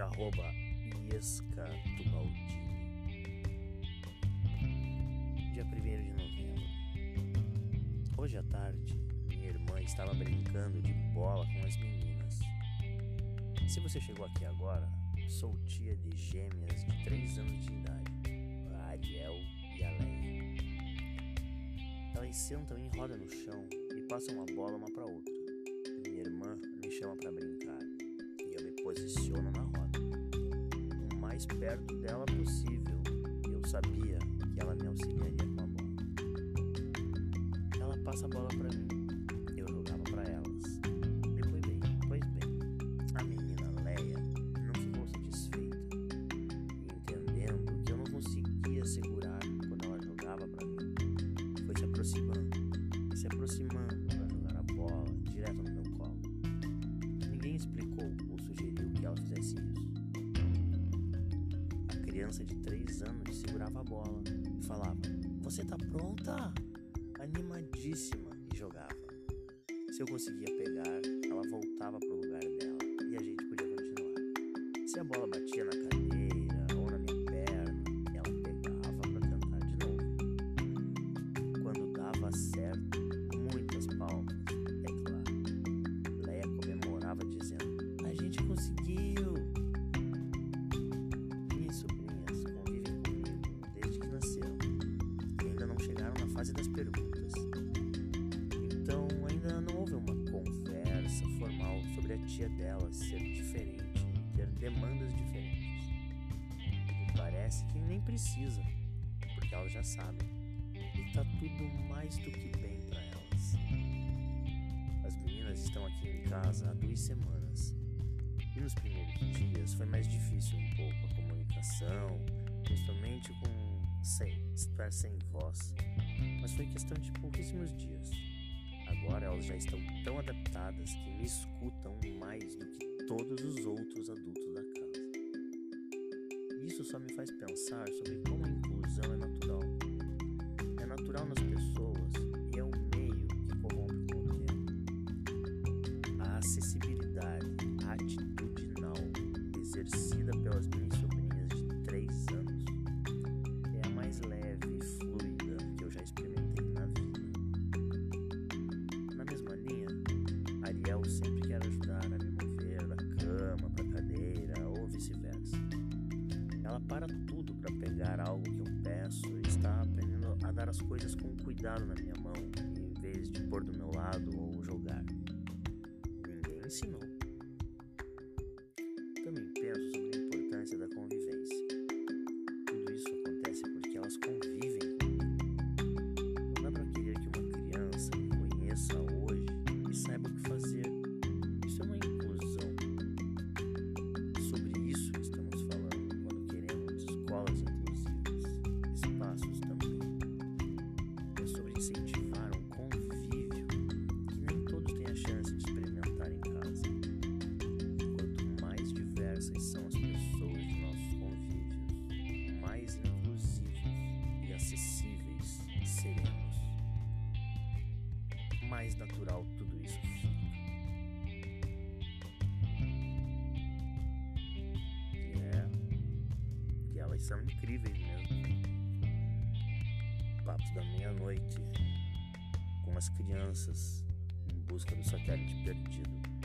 Arroba Iesca Tubaldini. Dia 1 de novembro. Hoje à tarde, minha irmã estava brincando de bola com as meninas. Se você chegou aqui agora, sou tia de gêmeas de 3 anos de idade, a Ariel e a Leia. Elas sentam em roda no chão e passam uma bola uma para outra. Minha irmã me chama para brincar e eu me posiciono na mais perto dela possível. Eu sabia que ela me auxiliaria com a bola. Ela passa a bola para mim, criança de 3 anos segurava a bola e falava: Você tá pronta? Animadíssima e jogava. Se eu conseguia pegar, ela voltava fase das perguntas. Então, ainda não houve uma conversa formal sobre a tia delas ser diferente ter demandas diferentes. E parece que nem precisa, porque elas já sabem. E tá tudo mais do que bem para elas. As meninas estão aqui em casa há duas semanas. E nos primeiros dias foi mais difícil um pouco a comunicação, principalmente com sem, estar sem voz. Mas foi questão de pouquíssimos dias. Agora elas já estão tão adaptadas que me escutam mais do que todos os outros adultos da casa. Isso só me faz pensar sobre como a inclusão é natural. É natural nas pessoas e é um meio que corrompe o tempo. A acessibilidade atitudinal Para tudo para pegar algo que eu peço e está aprendendo a dar as coisas com cuidado na minha mão, em vez de pôr do meu lado ou jogar. Ninguém ensinou. Diversas são as pessoas de nossos convívios, mais inclusivos e acessíveis seremos. Mais natural tudo isso fica. E é. Elas são incríveis mesmo. Papos da meia-noite com as crianças em busca do satélite perdido.